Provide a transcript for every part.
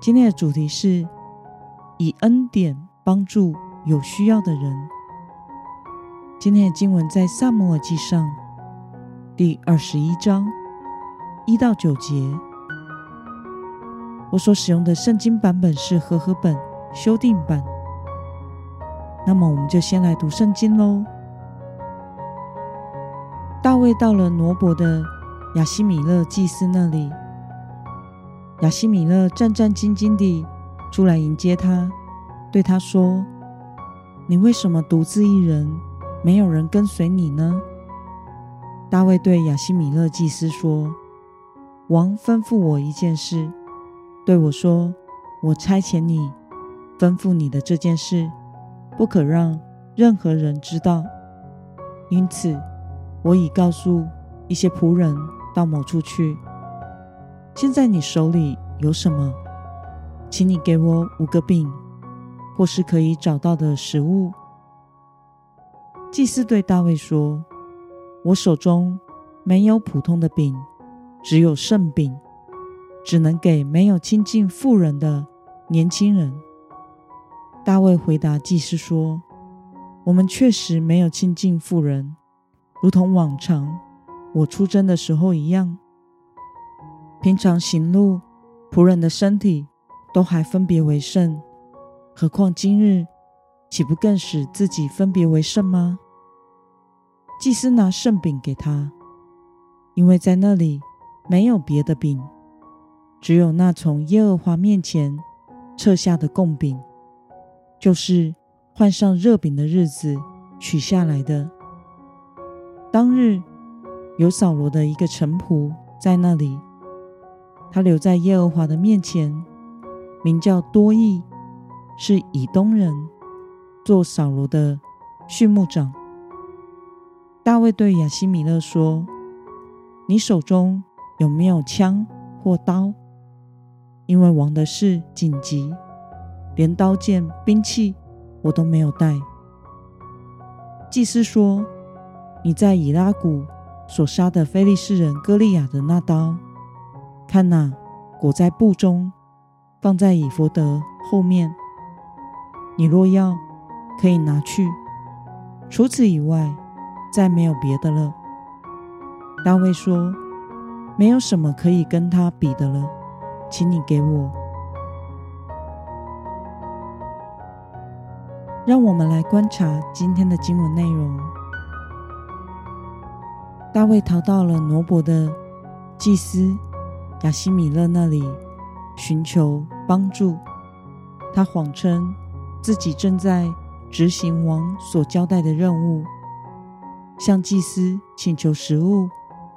今天的主题是以恩典帮助有需要的人。今天的经文在撒母耳记上第二十一章一到九节。我所使用的圣经版本是和合本修订版。那么，我们就先来读圣经喽。大卫到了挪伯的亚西米勒祭司那里。亚希米勒战战兢兢地出来迎接他，对他说：“你为什么独自一人，没有人跟随你呢？”大卫对亚希米勒祭司说：“王吩咐我一件事，对我说：我差遣你，吩咐你的这件事，不可让任何人知道。因此，我已告诉一些仆人到某处去。”现在你手里有什么？请你给我五个饼，或是可以找到的食物。祭司对大卫说：“我手中没有普通的饼，只有圣饼，只能给没有亲近妇人的年轻人。”大卫回答祭司说：“我们确实没有亲近妇人，如同往常我出征的时候一样。”平常行路，仆人的身体都还分别为圣，何况今日，岂不更使自己分别为圣吗？祭司拿圣饼给他，因为在那里没有别的饼，只有那从耶和华面前撤下的供饼，就是换上热饼的日子取下来的。当日有扫罗的一个臣仆在那里。他留在耶和华的面前，名叫多益，是以东人，做扫罗的畜牧长。大卫对亚希米勒说：“你手中有没有枪或刀？因为王的事紧急，连刀剑兵器我都没有带。”祭司说：“你在以拉谷所杀的非利士人歌利亚的那刀。”看哪，裹在布中，放在以弗得后面。你若要，可以拿去。除此以外，再没有别的了。大卫说：“没有什么可以跟他比的了，请你给我。”让我们来观察今天的经文内容。大卫逃到了挪伯的祭司。亚希米勒那里寻求帮助，他谎称自己正在执行王所交代的任务，向祭司请求食物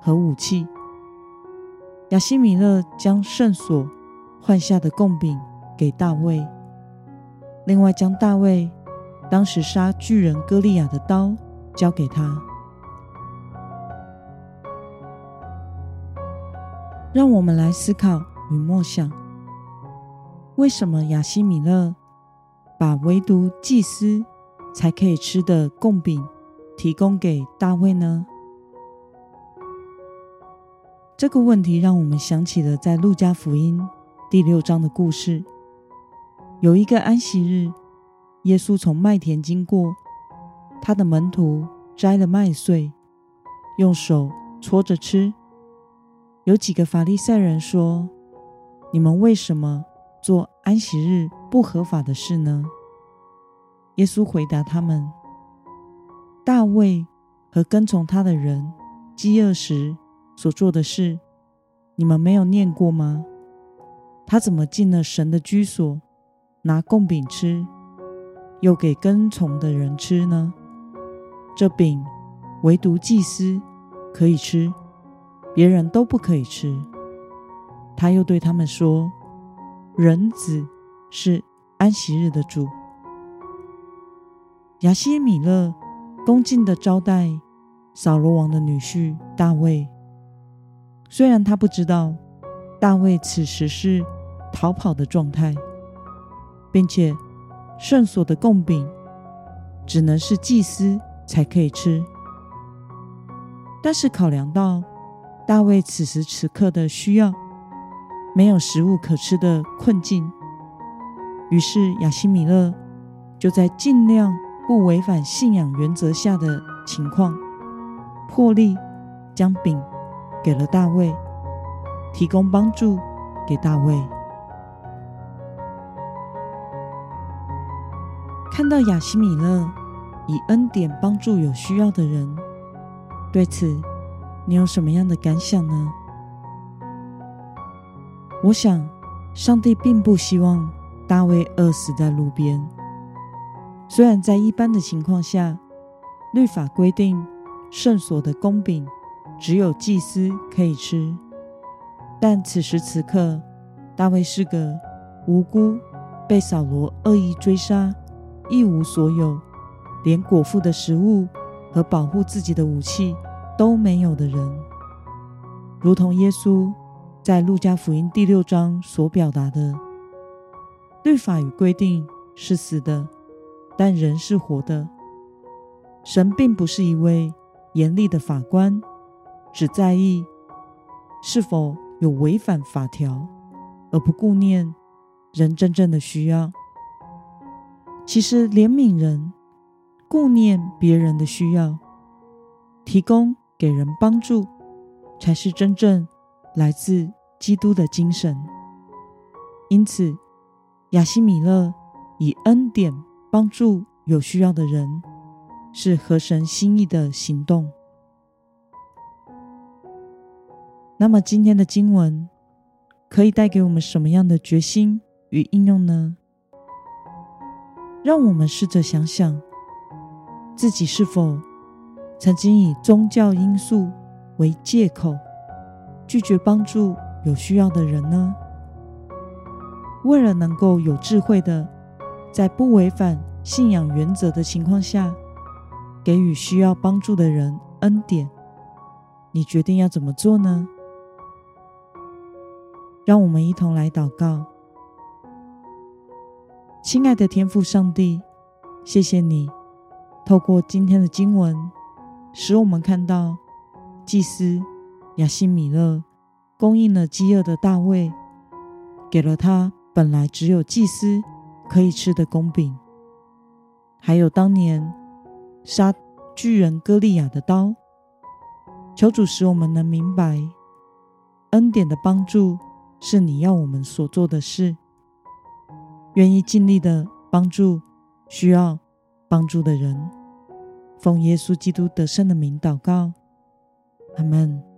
和武器。亚希米勒将圣所换下的供饼给大卫，另外将大卫当时杀巨人歌利亚的刀交给他。让我们来思考与默想：为什么亚希米勒把唯独祭司才可以吃的供饼提供给大卫呢？这个问题让我们想起了在路加福音第六章的故事。有一个安息日，耶稣从麦田经过，他的门徒摘了麦穗，用手搓着吃。有几个法利赛人说：“你们为什么做安息日不合法的事呢？”耶稣回答他们：“大卫和跟从他的人饥饿时所做的事，你们没有念过吗？他怎么进了神的居所，拿供饼吃，又给跟从的人吃呢？这饼唯独祭司可以吃。”别人都不可以吃。他又对他们说：“人子是安息日的主。亚希米勒恭敬的招待扫罗王的女婿大卫，虽然他不知道大卫此时是逃跑的状态，并且圣所的供饼只能是祭司才可以吃，但是考量到大卫此时此刻的需要，没有食物可吃的困境，于是亚西米勒就在尽量。不违反信仰原则下的情况，破例将饼给了大卫，提供帮助给大卫。看到亚西米勒以恩典帮助有需要的人，对此你有什么样的感想呢？我想，上帝并不希望大卫饿死在路边。虽然在一般的情况下，律法规定圣所的供饼只有祭司可以吃，但此时此刻，大卫是个无辜、被扫罗恶意追杀、一无所有，连果腹的食物和保护自己的武器都没有的人，如同耶稣在路加福音第六章所表达的：律法与规定是死的。但人是活的。神并不是一位严厉的法官，只在意是否有违反法条，而不顾念人真正的需要。其实，怜悯人、顾念别人的需要、提供给人帮助，才是真正来自基督的精神。因此，亚希米勒以恩典。帮助有需要的人，是合神心意的行动。那么，今天的经文可以带给我们什么样的决心与应用呢？让我们试着想想，自己是否曾经以宗教因素为借口，拒绝帮助有需要的人呢？为了能够有智慧的。在不违反信仰原则的情况下，给予需要帮助的人恩典，你决定要怎么做呢？让我们一同来祷告。亲爱的天父上帝，谢谢你透过今天的经文，使我们看到祭司亚西米勒供应了饥饿的大卫，给了他本来只有祭司。可以吃的供饼，还有当年杀巨人歌利亚的刀。求主使我们能明白，恩典的帮助是你要我们所做的事，愿意尽力的帮助需要帮助的人。奉耶稣基督得胜的名祷告，阿门。